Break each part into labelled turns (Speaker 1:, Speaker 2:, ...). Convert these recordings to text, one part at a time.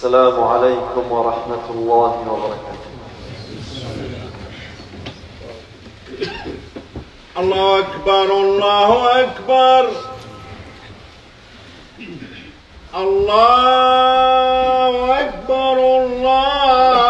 Speaker 1: السلام عليكم ورحمة الله وبركاته.
Speaker 2: الله أكبر الله أكبر. الله أكبر الله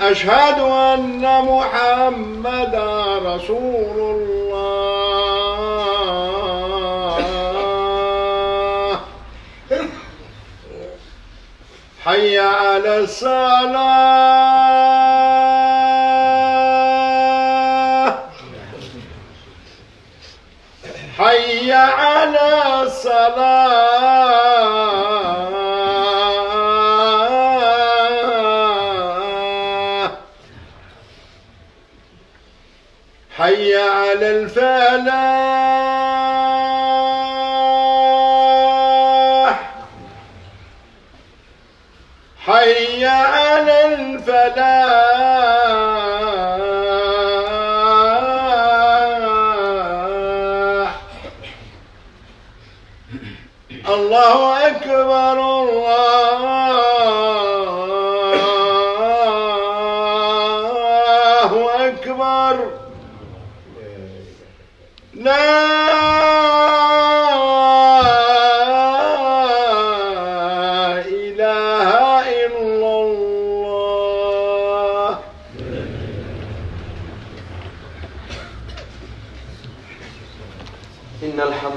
Speaker 2: أشهد أن محمد رسول الله. حي على الصلاة. حي على الصلاة. على الفلاح. حي على الفلاح. الله أكبر الله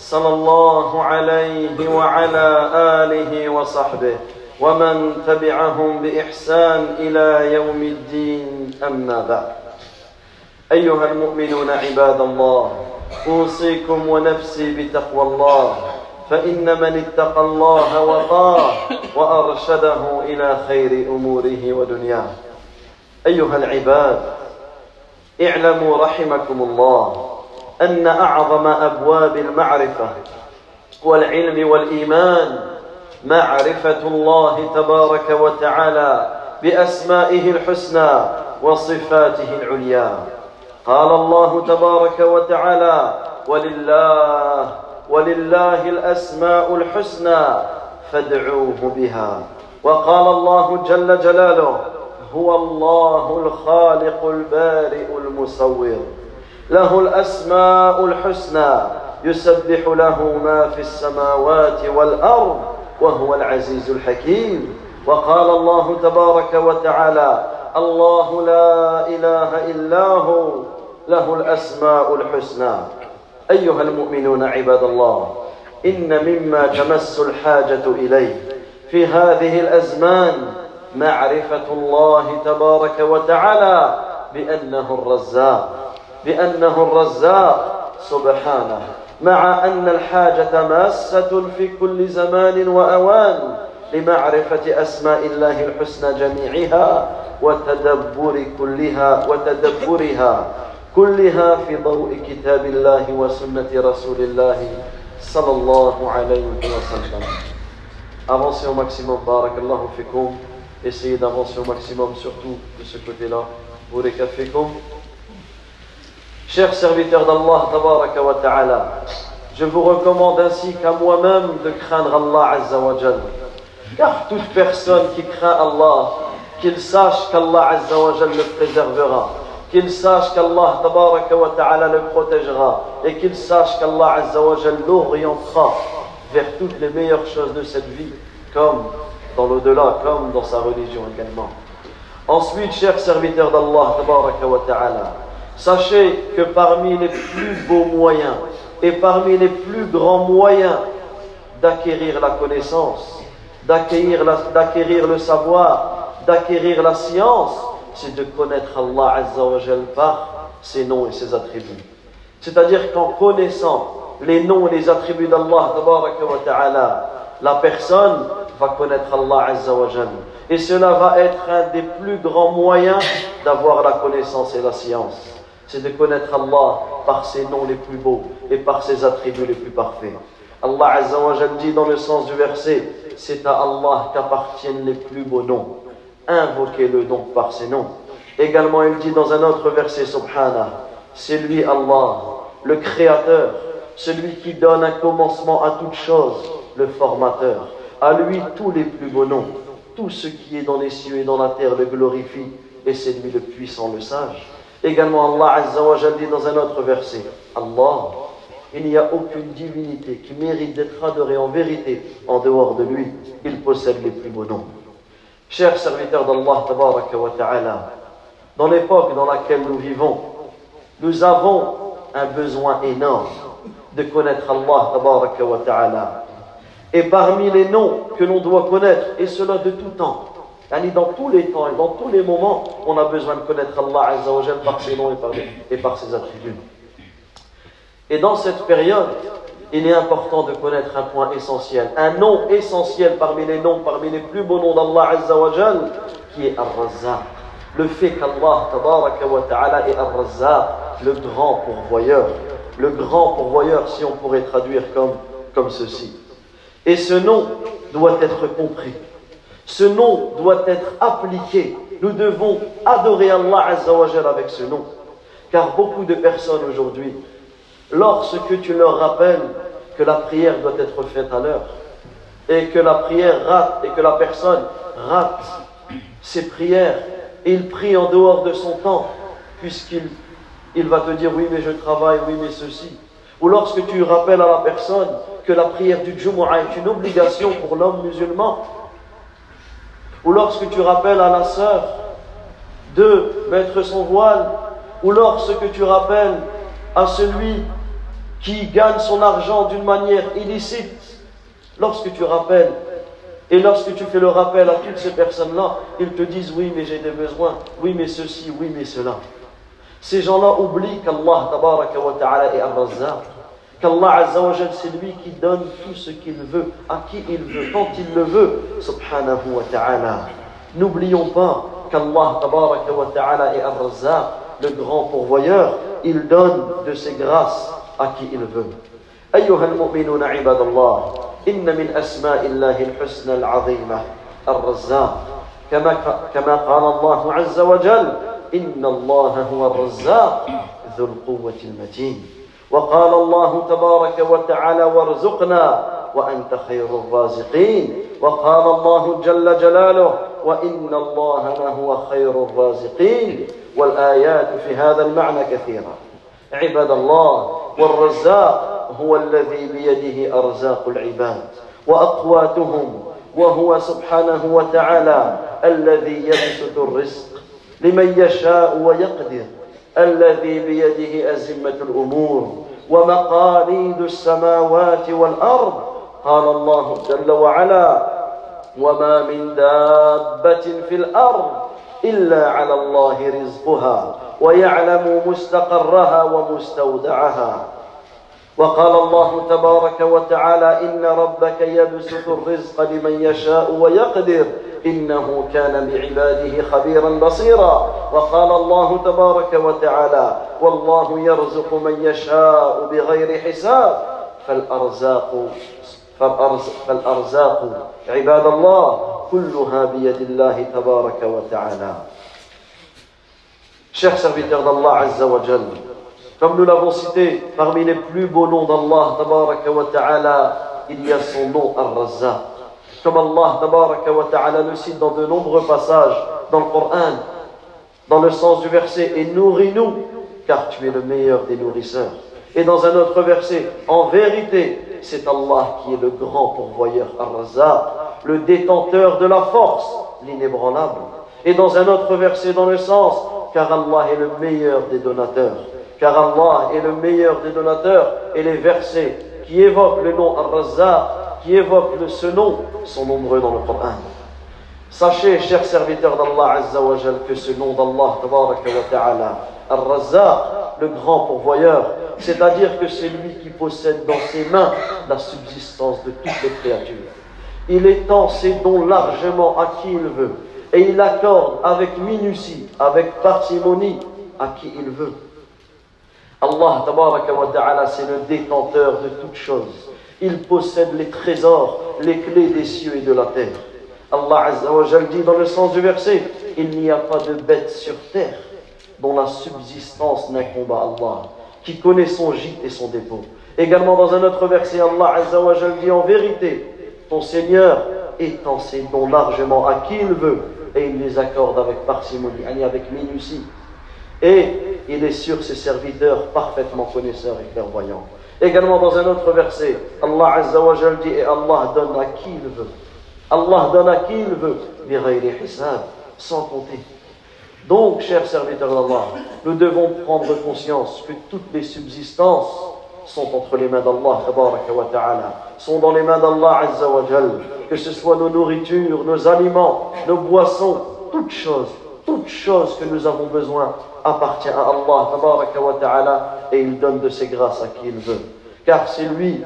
Speaker 1: صلى الله عليه وعلى آله وصحبه ومن تبعهم بإحسان إلى يوم الدين. أما بعد. أيها المؤمنون عباد الله أوصيكم ونفسي بتقوى الله فإن من اتقى الله وقاه وأرشده إلى خير أموره ودنياه. أيها العباد اعلموا رحمكم الله أن أعظم أبواب المعرفة والعلم والإيمان. معرفة الله تبارك وتعالى بأسمائه الحسنى وصفاته العليا. قال الله تبارك وتعالى ولله ولله الأسماء الحسنى فادعوه بها. وقال الله جل جلاله هو الله الخالق البارئ المصور. له الأسماء الحسنى يسبح له ما في السماوات والأرض وهو العزيز الحكيم. وقال الله تبارك وتعالى الله لا إله إلا هو له الأسماء الحسنى. أيها المؤمنون عباد الله إن مما تمس الحاجة إليه في هذه الأزمان معرفة الله تبارك وتعالى بأنه الرزاق. بأنه الرزاق سبحانه مع أن الحاجة ماسة في كل زمان وأوان لمعرفة أسماء الله الحسنى جميعها وتدبر كلها وتدبرها كلها في ضوء كتاب الله وسنة رسول الله صلى الله عليه وسلم Avancez au maximum, barakallahu fikum. Essayez d'avancer au maximum, surtout de ce côté-là. Bureka fikum. Chers serviteurs d'Allah, je vous recommande ainsi qu'à moi-même de craindre Allah Azza wa Jal. Car toute personne qui craint Allah, qu'il sache qu'Allah Azza wa Jal le préservera. qu'il sache qu'Allah ta'ala le protégera et qu'il sache qu'Allah azza wa jal l'orientera vers toutes les meilleures choses de cette vie, comme dans l'au-delà, comme dans sa religion également. Ensuite, chers serviteurs d'Allah ta'ala, sachez que parmi les plus beaux moyens et parmi les plus grands moyens d'acquérir la connaissance, d'acquérir le savoir, d'acquérir la science, c'est de connaître Allah Azza par ses noms et ses attributs. C'est-à-dire qu'en connaissant les noms et les attributs d'Allah la personne va connaître Allah Azza. Et cela va être un des plus grands moyens d'avoir la connaissance et la science. C'est de connaître Allah par ses noms les plus beaux et par ses attributs les plus parfaits. Allah Azza wa Jal dit dans le sens du verset, c'est à Allah qu'appartiennent les plus beaux noms. Invoquez-le donc par ses noms. Également, il dit dans un autre verset, Subhanah, c'est lui Allah, le Créateur, celui qui donne un commencement à toute chose, le Formateur. À lui tous les plus beaux noms. Tout ce qui est dans les cieux et dans la terre le glorifie, et c'est lui le puissant, le sage. Également, Allah Azza dit dans un autre verset, Allah, il n'y a aucune divinité qui mérite d'être adorée en vérité en dehors de lui. Il possède les plus beaux noms. Chers serviteurs d'Allah, ta'ala, dans l'époque dans laquelle nous vivons, nous avons un besoin énorme de connaître Allah, ta'ala. Et parmi les noms que l'on doit connaître, et cela de tout temps, dans tous les temps et dans tous les moments, on a besoin de connaître Allah Azza wa Jal par ses noms et par, ses attributs. Et dans cette période, il est important de connaître un point essentiel, un nom essentiel parmi les noms, parmi les plus beaux noms d'Allah Azza wa Jal, qui est Ar-Razzaq. Le fait qu'Allah ta'ala est Ar-Razzaq, le grand pourvoyeur. Le grand pourvoyeur, si on pourrait traduire comme ceci. Et ce nom doit être compris. Ce nom doit être appliqué. Nous devons adorer Allah Azza wa Jal avec ce nom. Car beaucoup de personnes aujourd'hui, lorsque tu leur rappelles que la prière doit être faite à l'heure, et que la prière rate, et que la personne rate ses prières, et il prie en dehors de son temps, puisqu'il il va te dire oui mais je travaille, oui mais ceci. Ou lorsque tu rappelles à la personne que la prière du Jumu'ah est une obligation pour l'homme musulman, ou lorsque tu rappelles à la sœur de mettre son voile, ou lorsque tu rappelles à celui qui gagne son argent d'une manière illicite, lorsque tu rappelles et lorsque tu fais le rappel à toutes ces personnes-là, ils te disent oui mais j'ai des besoins, oui mais ceci, oui mais cela. Ces gens-là oublient qu'Allah est Ar-Razzaq, qu'Allah azza wa jal c'est lui qui donne tout ce qu'il veut, à qui il veut, quand il le veut, subhanahu wa ta'ala. N'oublions pas qu'Allah tabaraka wa ta'ala est Ar-Razzaq, le grand pourvoyeur, il donne de ses grâces à qui il veut. أيها المؤمنون عباد الله إن من أسماء الله الحسنى العظيمة الرزاق كما كما قال الله عز وجل إن الله هو الرزاق ذو القوة المتين وقال الله تبارك وتعالى وارزقنا وأنت خير الرازقين. وقال الله جل جلاله وإن الله لهو خير الرازقين. والآيات في هذا المعنى كثيرة. عباد الله والرزاق هو الذي بيده أرزاق العباد وأقواتهم وهو سبحانه وتعالى الذي يبسط الرزق لمن يشاء ويقدر. الذي بيده أزمة الأمور ومقاليد السماوات والأرض. قال الله جل وعلا وما من دابة في الأرض إلا على الله رزقها ويعلم مستقرها ومستودعها. وقال الله تبارك وتعالى إن ربك يبسط الرزق لمن يشاء ويقدر إنه كان بعباده خبيرا بصيرا. وقال الله تبارك وتعالى والله يرزق من يشاء بغير حساب. فالأرزاق فالأرزاق عباد الله كلها بيد الله تبارك وتعالى. Chers serviteurs d'Allah Azza wa Jal, comme nous l'avons cité, parmi les plus beaux noms d'Allah il y a son nom Ar-Razzaq. Comme Allah wa Ta'ala le cite dans de nombreux passages dans le Coran, Dans le sens du verset, et nourris-nous, car tu es le meilleur des nourrisseurs. Et dans un autre verset, en vérité, c'est Allah qui est le grand pourvoyeur, ar le détenteur de la force, l'inébranlable. Et dans un autre verset, dans le sens, car Allah est le meilleur des donateurs. Car Allah est le meilleur des donateurs. Et les versets qui évoquent le nom ar qui évoquent ce nom, sont nombreux dans le Coran. Sachez, chers serviteurs d'Allah que ce nom d'Allah, Ta'ala, Ar-Razzaq, le grand pourvoyeur, c'est-à-dire que c'est lui qui possède dans ses mains la subsistance de toutes les créatures. Il étend ses dons largement à qui il veut, et il accorde avec minutie, avec parcimonie, à qui il veut. Allah, Ta'ala, c'est le détenteur de toutes choses. Il possède les trésors, les clés des cieux et de la terre. Allah Azzawajal dit dans le sens du verset, il n'y a pas de bête sur terre dont la subsistance n'incombe à Allah, qui connaît son gîte et son dépôt. Également dans un autre verset, Allah Azzawajal dit en vérité, ton Seigneur étend ses dons largement à qui il veut et il les accorde avec parcimonie, avec minutie. Et il est sur ses serviteurs parfaitement connaisseurs et clairvoyants. Également dans un autre verset, Allah Azzawajal dit et Allah donne à qui il veut. Allah donne à qui il veut, sans compter. Donc, chers serviteurs d'Allah, nous devons prendre conscience que toutes les subsistances sont entre les mains d'Allah, sont dans les mains d'Allah, que ce soit nos nourritures, nos aliments, nos boissons, toutes choses, toutes choses que nous avons besoin appartient à Allah, et il donne de ses grâces à qui il veut. Car c'est lui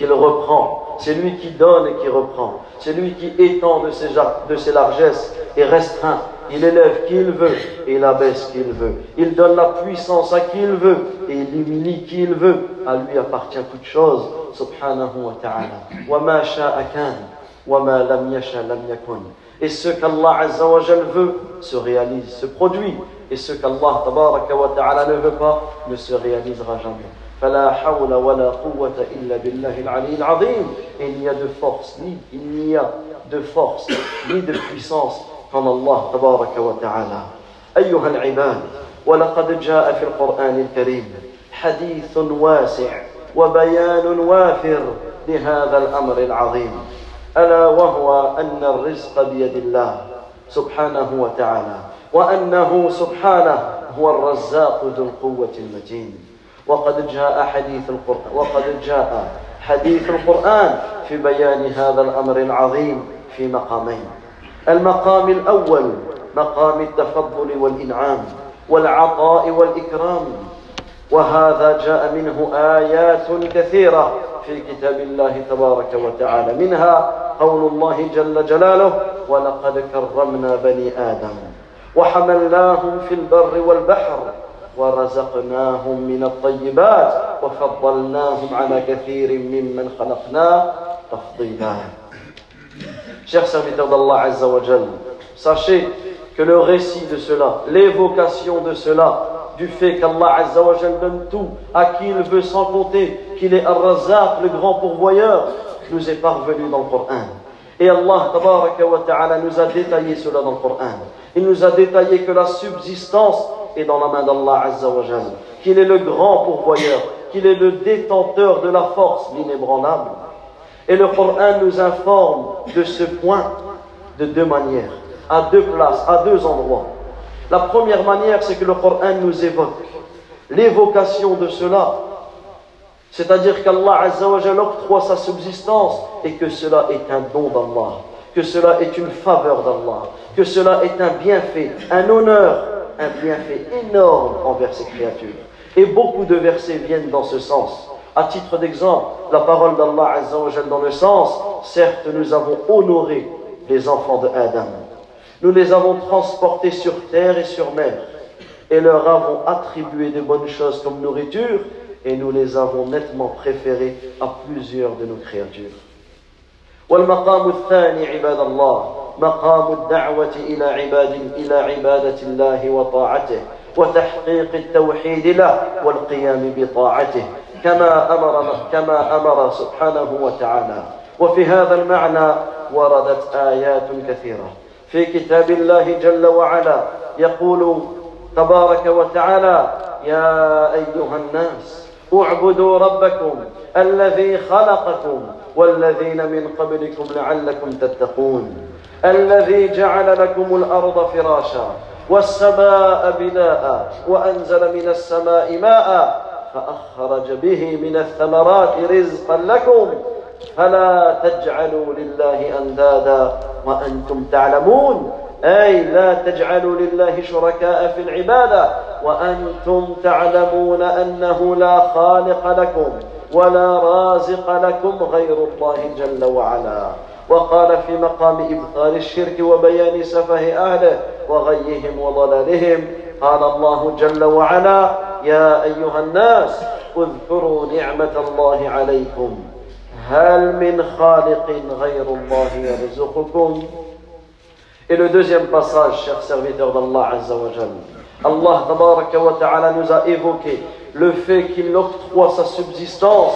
Speaker 1: qu'il reprend. C'est lui qui donne et qui reprend. C'est lui qui étend de ses, largesses et restreint. Il élève qui il veut et il abaisse qui il veut. Il donne la puissance à qui il veut et il humilie qui il veut. À lui appartient toute chose. Subhanahu wa ta'ala. Wa Et ce qu'Allah Azza wa veut se réalise, se produit. Et ce qu'Allah Tabaraka wa ta'ala ne veut pas ne se réalisera jamais. فلا حول ولا قوة إلا بالله العلي العظيم il n'y a de force ni il n'y a de force ni de puissance qu'en Allah تبارك وتعالى أيها العباد ولقد جاء في القرآن الكريم حديث واسع وبيان وافر لهذا الأمر العظيم ألا وهو أن الرزق بيد الله سبحانه وتعالى وأنه سبحانه هو الرزاق ذو القوة المتين. وقد جاء حديث القرآن وقد جاء حديث القرآن في بيان هذا الأمر العظيم في مقامين. المقام الأول مقام التفضل والإنعام والعطاء والإكرام. وهذا جاء منه آيات كثيرة في كتاب الله تبارك وتعالى. منها قول الله جل جلاله ولقد كرمنا بني آدم وحملناهم في البر والبحر ورزقناهم من الطيبات وفضلناهم على كثير ممن خلقنا تفضيلا. Chers serviteurs d'Allah Azza wa Jal, sachez que le récit de cela, l'évocation de cela, du fait qu'Allah Azza wa Jal donne tout à qui il veut sans compter, qu'il est Ar-Razzaq, le grand pourvoyeur, nous est parvenu dans le Coran. Et Allah wa nous a détaillé cela dans le Coran. Il nous a détaillé que la subsistance est dans la main d'Allah Azza wa qu'il est le grand pourvoyeur, qu'il est le détenteur de la force, l'inébranlable. Et le Coran nous informe de ce point de deux manières, à deux places, à deux endroits. La première manière, c'est que le Coran nous évoque l'évocation de cela, c'est-à-dire qu'Allah Azza wa octroie sa subsistance et que cela est un don d'Allah, que cela est une faveur d'Allah, que cela est un bienfait, un honneur un bienfait énorme envers ces créatures. Et beaucoup de versets viennent dans ce sens. À titre d'exemple, la parole d'Allah Azzawajal dans le sens, certes nous avons honoré les enfants de Adam. Nous les avons transportés sur terre et sur mer et leur avons attribué de bonnes choses comme nourriture et nous les avons nettement préférés à plusieurs de nos créatures. مقام الدعوة إلى عباد إلى عبادة الله وطاعته وتحقيق التوحيد له والقيام بطاعته كما أمر كما أمر سبحانه وتعالى وفي هذا المعنى وردت آيات كثيرة في كتاب الله جل وعلا. يقول تبارك وتعالى يا أيها الناس اعبدوا ربكم الذي خلقكم والذين من قبلكم لعلكم تتقون الذي جعل لكم الأرض فراشا والسماء بناء وأنزل من السماء ماء فأخرج به من الثمرات رزقا لكم فلا تجعلوا لله أندادا وأنتم تعلمون؟ أي لا تجعلوا لله شركاء في العبادة وأنتم تعلمون أنه لا خالق لكم ولا رازق لكم غير الله جل وعلا. وقال في مقام إبطال الشرك وبيان سفه أهله وغيهم وضلالهم قال الله جل وعلا يا أيها الناس اذكروا نعمة الله عليكم. Et le deuxième passage, chers serviteurs d'Allah Allah ta'ala nous a évoqué le fait qu'il octroie sa subsistance,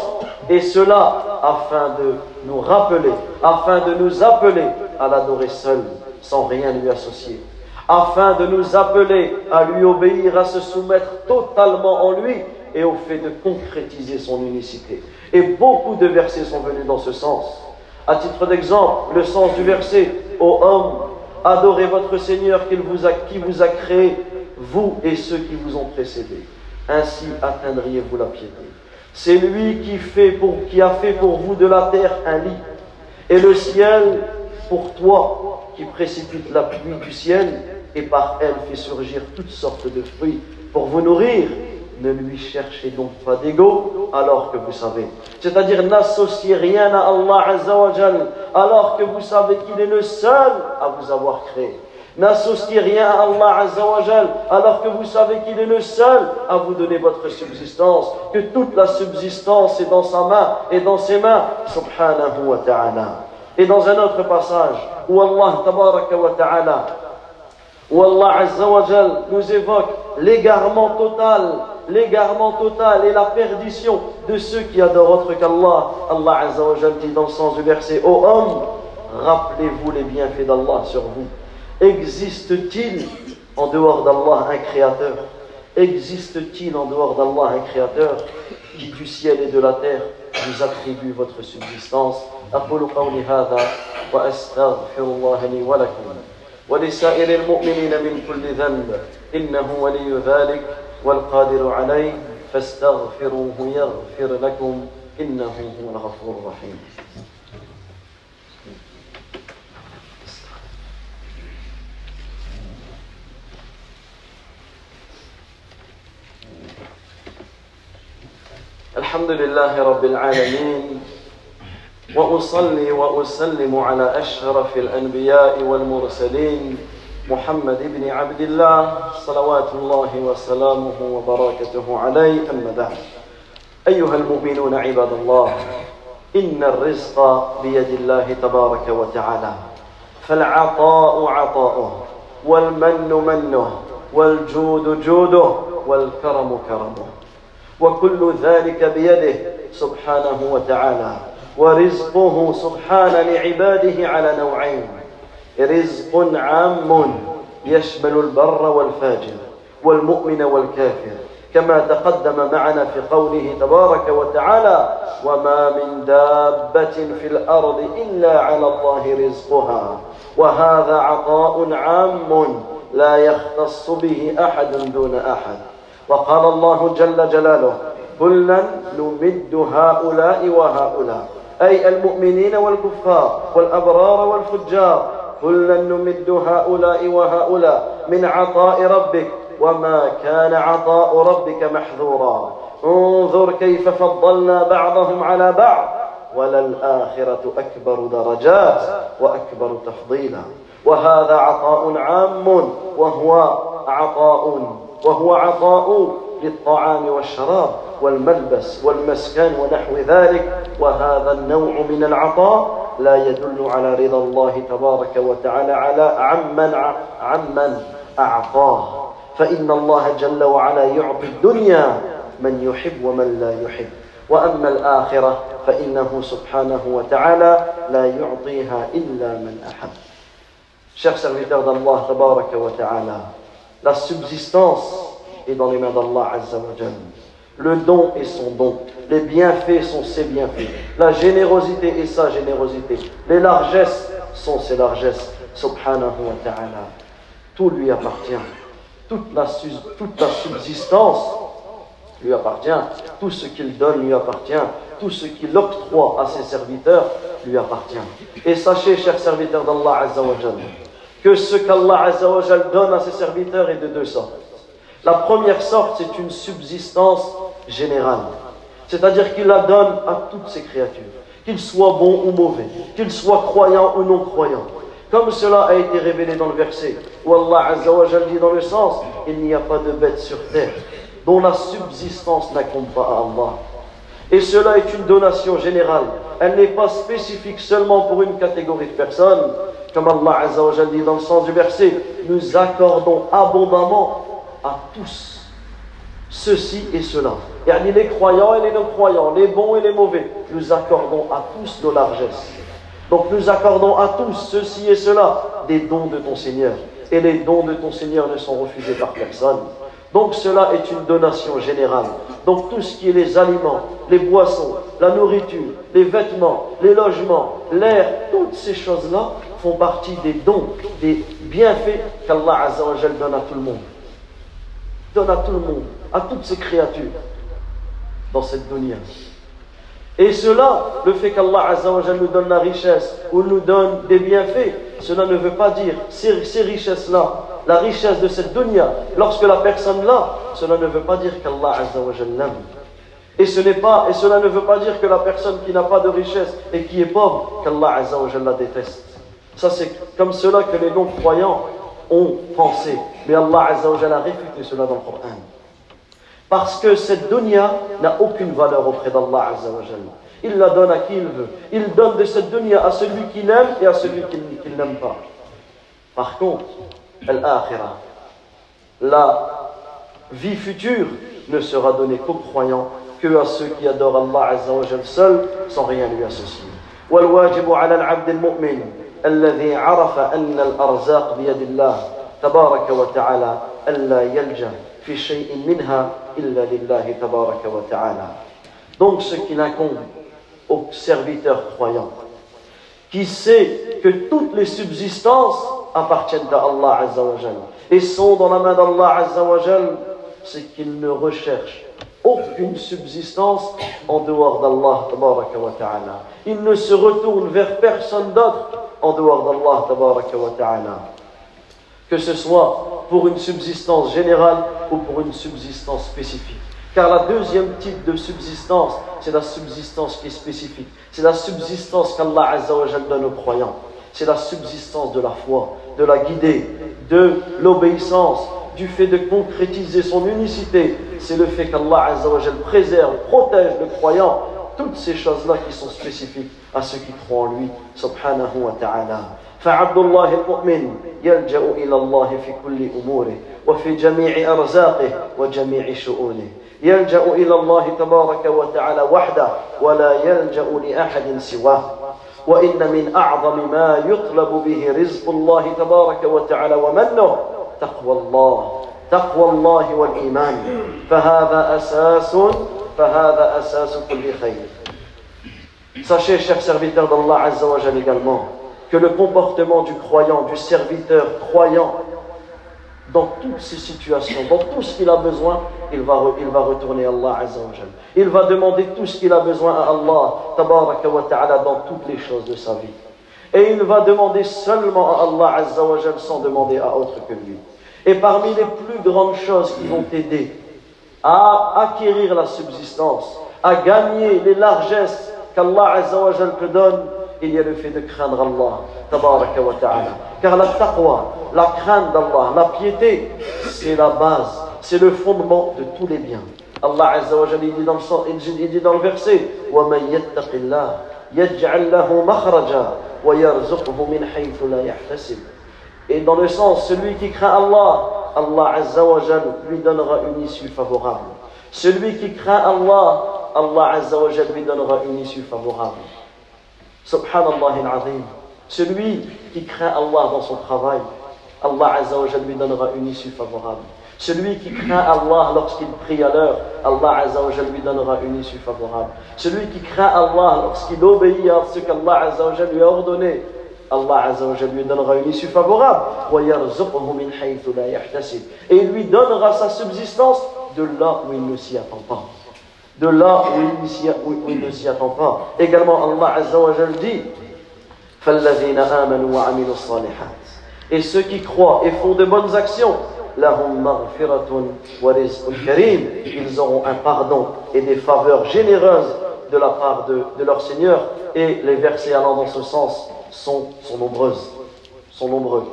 Speaker 1: et cela afin de nous rappeler, afin de nous appeler à l'adorer seul, sans rien lui associer, afin de nous appeler à lui obéir, à se soumettre totalement en lui et au fait de concrétiser son unicité. Et beaucoup de versets sont venus dans ce sens. À titre d'exemple, le sens du verset Ô homme, adorez votre Seigneur qui vous a, qui vous a créé, vous et ceux qui vous ont précédés. Ainsi atteindriez-vous la piété. C'est lui qui, fait pour, qui a fait pour vous de la terre un lit, et le ciel pour toi, qui précipite la pluie du ciel, et par elle fait surgir toutes sortes de fruits pour vous nourrir. Ne lui cherchez donc pas d'ego alors que vous savez. C'est-à-dire n'associez rien à Allah Azzawajal alors que vous savez qu'il est le seul à vous avoir créé. N'associez rien à Allah Azzawajal alors que vous savez qu'il est le seul à vous donner votre subsistance, que toute la subsistance est dans sa main et dans ses mains, subhanahu wa ta'ala. Et dans un autre passage où Allah tabaraka wa ta'ala Allah Azzawajal nous évoque l'égarement total, l'égarement total et la perdition de ceux qui adorent autre qu'Allah. Allah Azzawajal dit dans le sens du verset Ô homme, rappelez-vous les bienfaits d'Allah sur vous. Existe-t-il en dehors d'Allah un créateur Existe-t-il en dehors d'Allah un créateur qui du ciel et de la terre vous attribue votre subsistance أقول قولي هذا وأستغفر الله لي ولكم ولسائر المؤمنين من كل ذنب إنه ولي ذلك والقادر عليه فاستغفروه يغفر لكم إنه هو الغفور الرحيم. الحمد لله رب العالمين وأصلي وأسلم على أشرف الأنبياء والمرسلين محمد بن عبد الله صلوات الله وسلامه وبركاته عليه. أما بعد أيها المؤمنون عباد الله إن الرزق بيد الله تبارك وتعالى فالعطاء عطاؤه والمن منه والجود جوده والكرم كرمه. وكل ذلك بيده سبحانه وتعالى ورزقه سبحانه لعباده على نوعين. رزق عام يشمل البر والفاجر والمؤمن والكافر كما تقدم معنا في قوله تبارك وتعالى وما من دابة في الأرض إلا على الله رزقها وهذا عطاء عام لا يختص به أحد دون أحد. وقال الله جل جلاله كلا نمد هؤلاء وهؤلاء أي المؤمنين والكفار والأبرار والفجار كلا نمد هؤلاء وهؤلاء من عطاء ربك وما كان عطاء ربك محذورا. انظر كيف فضلنا بعضهم على بعض. وللآخرة أكبر درجات وأكبر تفضيلا. وهذا عطاء عام وهو عطاء وهو عطاء للطعام والشراب والملبس والمسكن ونحو ذلك. وهذا النوع من العطاء لا يدل على رضا الله تبارك وتعالى على عمن عمن أعطاه. فإن الله جل وعلا يعطي الدنيا من يحب ومن لا يحب. وأما الآخرة فإنه سبحانه وتعالى لا يعطيها إلا من أحب. Chers serviteurs d'Allah, tabaraka wa la subsistance est dans les mains d'Allah Azza wa Jal. Le don est son don. Les bienfaits sont ses bienfaits. La générosité est sa générosité. Les largesses sont ses largesses. Subhanahu wa ta'ala. Tout lui appartient. Toute la, toute la subsistance lui appartient. Tout ce qu'il donne lui appartient. Tout ce qu'il octroie à ses serviteurs lui appartient. Et sachez, chers serviteurs d'Allah Azza wa Jal, que ce qu'Allah Azza wa Jal donne à ses serviteurs est de deux sortes. La première sorte, c'est une subsistance générale. C'est-à-dire qu'il la donne à toutes ses créatures, qu'ils soient bons ou mauvais, qu'ils soient croyants ou non croyants. Comme cela a été révélé dans le verset où Allah Azza wa Jal dit dans le sens Il n'y a pas de bête sur terre dont la subsistance n'incombe pas à Allah. Et cela est une donation générale. Elle n'est pas spécifique seulement pour une catégorie de personnes. Comme Allah Azza wa Jal dit dans le sens du verset Nous accordons abondamment à tous ceci et cela. Yani les croyants et les non-croyants, les bons et les mauvais, nous accordons à tous nos largesses. Donc nous accordons à tous ceci et cela des dons de ton Seigneur. Et les dons de ton Seigneur ne sont refusés par personne. Donc cela est une donation générale. Donc tout ce qui est les aliments, les boissons, la nourriture, les vêtements, les logements, l'air, toutes ces choses-là font partie des dons, des bienfaits qu'Allah donne à tout le monde donne à tout le monde, à toutes ces créatures dans cette dunya. Et cela, le fait qu'Allah nous donne la richesse ou nous donne des bienfaits, cela ne veut pas dire ces, ces richesses-là, la richesse de cette dunya, lorsque la personne l'a, cela ne veut pas dire qu'Allah l'aime. Et, ce et cela ne veut pas dire que la personne qui n'a pas de richesse et qui est pauvre, qu'Allah la déteste. Ça, c'est comme cela que les non-croyants ont pensé. Mais Allah a réfuté cela dans le Coran. Parce que cette dunya n'a aucune valeur auprès d'Allah Azza wa Jal. Il la donne à qui il veut. Il donne de cette dunya à celui qu'il aime et à celui qu'il qu'il n'aime pas. Par contre, al-akhirah, la vie future ne sera donnée qu'aux croyants, que à ceux qui adorent Allah Azza wa Jal seul, sans rien lui associer. والواجب على العبد المؤمن الذي عرف أن الأرزاق بيد الله تبارك وتعالى ألا يلجأ minha illa tabaraka wa. Donc ce qu'il incombe au serviteur croyant, qui sait que toutes les subsistances appartiennent à Allah Azzawajal et sont dans la main d'Allah Azzawajal, c'est qu'il ne recherche aucune subsistance en dehors d'Allah Il ne se retourne vers personne d'autre en dehors d'Allah Que ce soit pour une subsistance générale ou pour une subsistance spécifique. Car la deuxième type de subsistance, c'est la subsistance qui est spécifique. C'est la subsistance qu'Allah Azza wa Jal donne aux croyants. C'est la subsistance de la foi, de la guidée, de l'obéissance, du fait de concrétiser son unicité. C'est le fait qu'Allah Azza wa Jal préserve, protège le croyant. Toutes ces choses-là qui sont spécifiques à ceux qui croient en lui, subhanahu wa ta'ala. فعبد الله المؤمن يلجأ إلى الله في كل أموره وفي جميع أرزاقه وجميع شؤونه. يلجأ إلى الله تبارك وتعالى وحده ولا يلجأ لأحد سواه. وإن من أعظم ما يطلب به رزق الله تبارك وتعالى ومنه تقوى الله تقوى الله والإيمان. فهذا أساس فهذا أساس كل خير. Sachez, chers serviteurs d'Allah Azza wa également, que le comportement du croyant, du serviteur croyant, dans toutes ces situations, dans tout ce qu'il a besoin, il va, il va retourner à Allah. Il va demander tout ce qu'il a besoin à Allah, tabaraka wa ta'ala, dans toutes les choses de sa vie. Et il va demander seulement à Allah Azza wa Jal sans demander à autre que lui. Et parmi les plus grandes choses qui vont t'aider à acquérir la subsistance, à gagner les largesses qu'Allah Azza wa Jal te donne, il y a le fait de craindre Allah, tabaraka wa ta'ala. Car la taqwa, la crainte d'Allah, la piété, c'est la base, c'est le fondement de tous les biens. Allah Azza wa Jal, il dit dans le, sens- il dit- il dit dans le verset, وَمَن يَتَّقِ اللَّهِ يَجْعَل لَّهُ مَخْرَجًا وَيَرْزُقْهُ مِنْ حَيْثُ لَا يَحْتَسِبُ Et dans le sens, celui qui craint Allah, Allah Azza wa Jal lui donnera une issue favorable. Celui qui craint Allah, Allah Azza wa Jal lui donnera une issue favorable. Subhanallah al-Azim. Celui qui craint Allah dans son travail, Allah Azza lui donnera une issue favorable. Celui qui craint Allah lorsqu'il prie à l'heure, Allah Azza lui donnera une issue favorable. Celui qui craint Allah lorsqu'il obéit à ce qu'Allah Azza lui a ordonné, Allah Azza lui donnera une issue favorable. Et il lui donnera sa subsistance de là où il ne s'y attend pas De là où il, ne s'y- où il ne s'y attend pas. Également, Allah Azza wa Jal dit فَالَّذِينَ آمَنُوا وَعَمِلُوا الصَّالِحَاتِ Et ceux qui croient et font de bonnes actions, لَهُمْ مَغْفِرَةٌ وَرِزْقٌ كَرِيمٌ Ils auront un pardon et des faveurs généreuses de la part de, de leur Seigneur. Et les versets allant dans ce sens sont, sont nombreuses. Sont nombreux.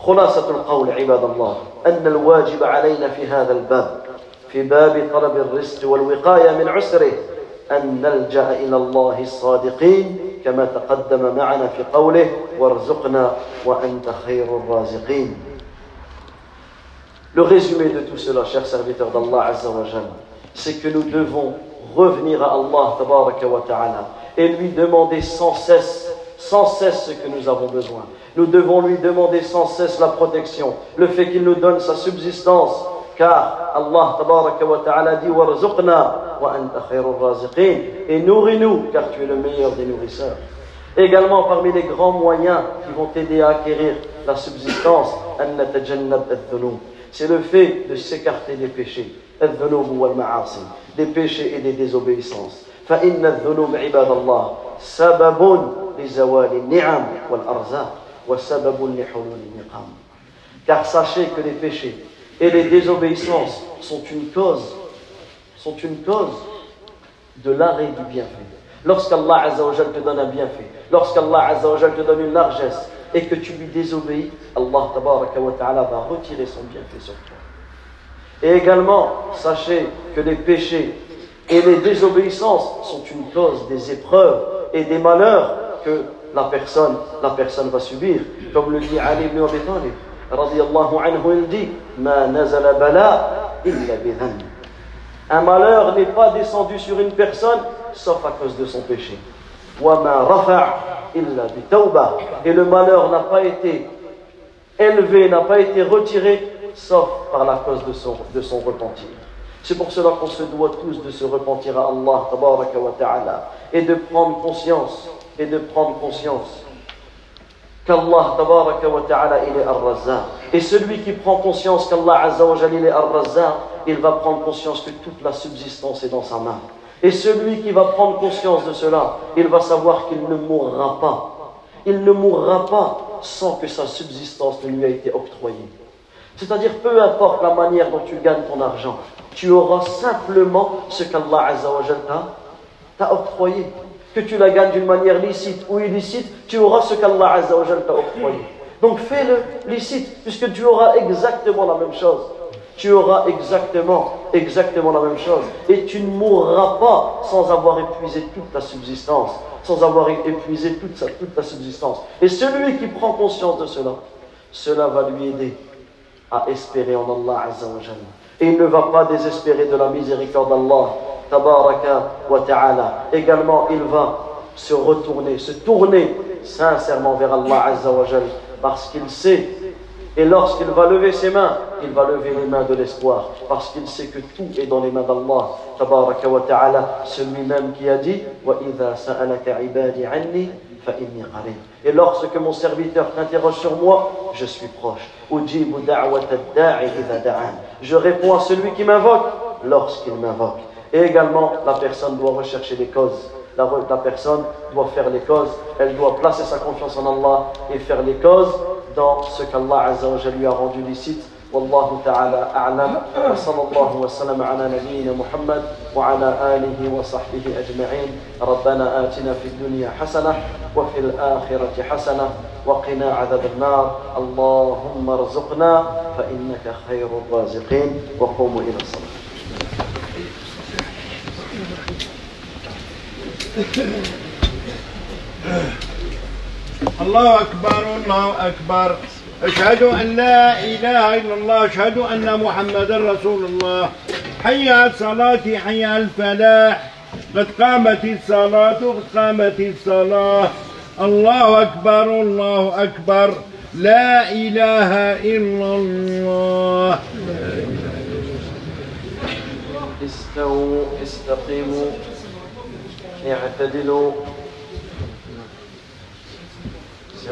Speaker 1: خلاصة القول عباد الله أن الواجب علينا في هذا الباب في باب طلب الرزق والوقاية من عسره أن نلجأ إلى الله الصادقين كما تقدم معنا في قوله وارزقنا وأنت خير الرازقين Le résumé de tout cela, chers serviteurs d'Allah Azza wa Jal, c'est que nous devons revenir à Allah Tabaraka wa Ta'ala et lui demander sans cesse, sans cesse ce que nous avons besoin. Nous devons lui demander sans cesse la protection, le fait qu'il nous donne sa subsistance, car Allah Tabaraka wa Ta'ala dit Warzuqna wa anta khairur raziqin et nourris-nous, car tu es le meilleur des nourrisseurs. Également, parmi les grands moyens qui vont t'aider à acquérir la subsistance, أن نتجنب الذنوب. c'est le fait de s'écarter des péchés, الذنوب والمعاصي, des péchés et des désobéissances. فإن الذنوب عباد الله سبب لزوال النعم والأرزاق وسبب لحلول النقام. Car sachez que les péchés et les désobéissances sont une cause, de l'arrêt du bienfait. Lorsqu'Allah Azza wa Jal te donne un bienfait, lorsqu'Allah Azza wa Jal te donne une largesse et que tu lui désobéis, Allah wa Ta'ala va retirer son bienfait sur toi. Et également, sachez que les péchés et les désobéissances sont une cause des épreuves et des malheurs que la personne, va subir. Comme le dit Ali ibn Abi dit Ma illa. Un malheur n'est pas descendu sur une personne sauf à cause de son péché. Et le malheur n'a pas été élevé, n'a pas été retiré sauf par la cause de son, repentir. C'est pour cela qu'on se doit tous de se repentir à Allah et de prendre conscience, et de prendre conscience qu'Allah tabaraka wa ta'ala il est ar-razzaq. Et celui qui prend conscience qu'Allah azza wa il est ar-razzaq, il va prendre conscience que toute la subsistance est dans sa main. Et celui qui va prendre conscience de cela, il va savoir qu'il ne mourra pas. Il ne mourra pas sans que sa subsistance ne lui ait été octroyée. C'est-à-dire, peu importe la manière dont tu gagnes ton argent, tu auras simplement ce qu'Allah Azza wa t'a octroyé. Que tu la gagnes d'une manière licite ou illicite, tu auras ce qu'Allah Azza wa Jal t'a octroyé. Donc fais-le licite, puisque tu auras exactement la même chose. Tu auras exactement, exactement la même chose. Et tu ne mourras pas sans avoir épuisé toute ta subsistance, sans avoir épuisé toute, sa, toute ta subsistance. Et celui qui prend conscience de cela, cela va lui aider à espérer en Allah Azza wa Jalla et il ne va pas désespérer de la miséricorde d'Allah, tabaraka wa ta'ala. Également, il va se retourner, se tourner sincèrement vers Allah Azza wa parce qu'il sait, et lorsqu'il va lever ses mains, il va lever les mains de l'espoir, parce qu'il sait que tout est dans les mains d'Allah, tabaraka wa ta'ala, celui-même qui a dit, wa idha sa'alaka ibadi anni, et lorsque mon serviteur t'interroge sur moi, je suis proche. Je réponds à celui qui m'invoque lorsqu'il m'invoque. Et également, la personne doit rechercher les causes. La, personne doit faire les causes. Elle doit placer sa confiance en Allah et faire les causes dans ce qu'Allah lui a rendu licite والله تعالى أعلم. وصلى الله وسلم على نبينا محمد وعلى آله وصحبه أجمعين. ربنا آتنا في الدنيا حسنة وفي الآخرة حسنة وقنا عذاب النار. اللهم ارزقنا فإنك خير الرازقين. وقوموا إلى الصلاة.
Speaker 2: الله أكبر الله أكبر. أشهد أن لا إله إلا الله أشهد أن محمدا رسول الله. حي الصلاة حي الفلاح. قد قامت الصلاة قد قامت الصلاة. الله أكبر الله أكبر. لا إله إلا الله.
Speaker 1: استووا استقيموا اعتدلوا.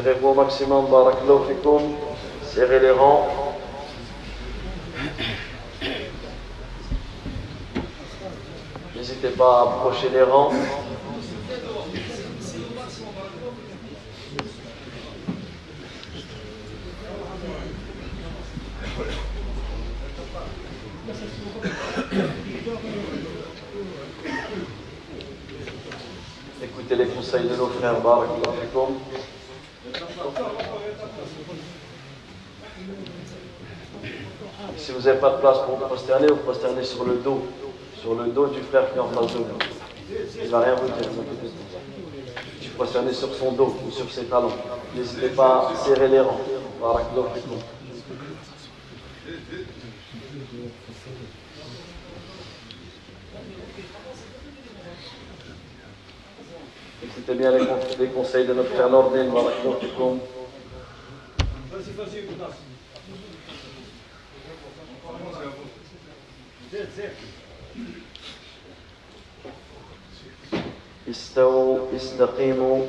Speaker 1: Serrez-vous au maximum, barakallahu. Serrez les rangs. N'hésitez pas à approcher les rangs. Écoutez les conseils de nos frères, barakallahu fikum. Si vous n'avez pas de place pour vous prosterner, vous prosternez sur le dos, sur le dos du frère qui est en face de vous. Il ne va rien vous dire. Tu prosternez sur son dos ou sur ses talons. N'hésitez pas à serrer les rangs. Écoutez bien les, con- les conseils de notre frère Nordin, barakallahu fikum. استووا استقيموا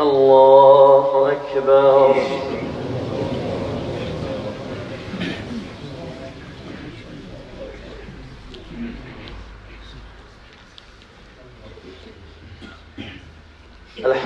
Speaker 1: الله أكبر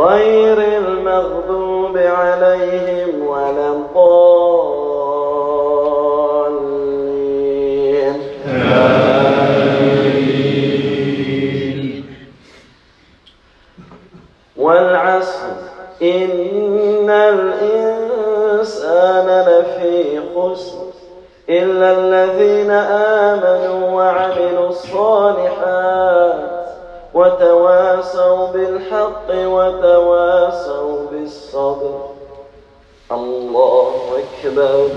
Speaker 1: غير المغضوب عليهم أكبر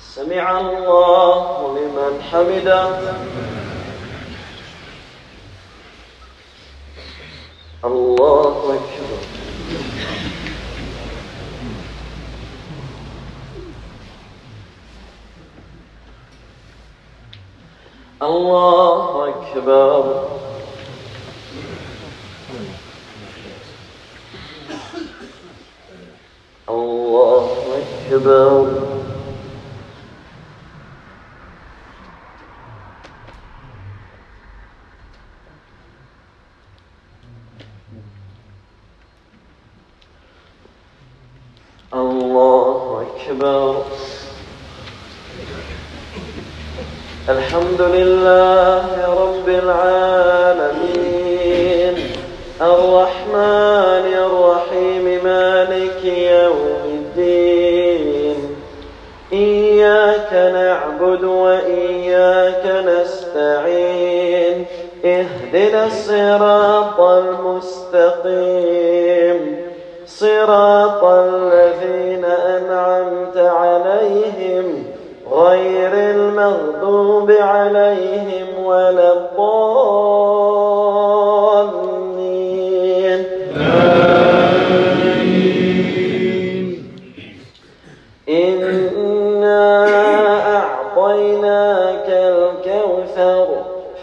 Speaker 1: سمع الله لمن حمده. the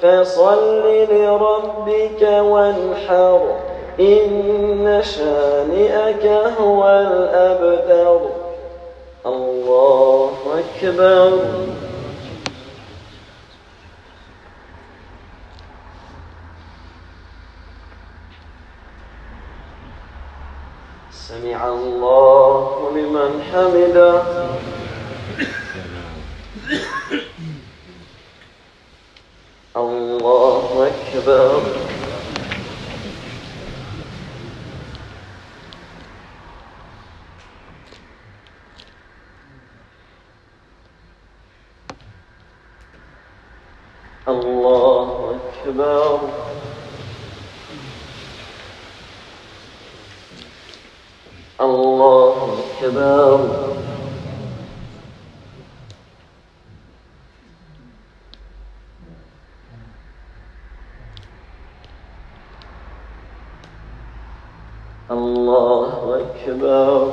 Speaker 1: فصل لربك وانحر إن شانئك هو الأبتر. الله أكبر. سمع الله لمن حمده. the الله أكبر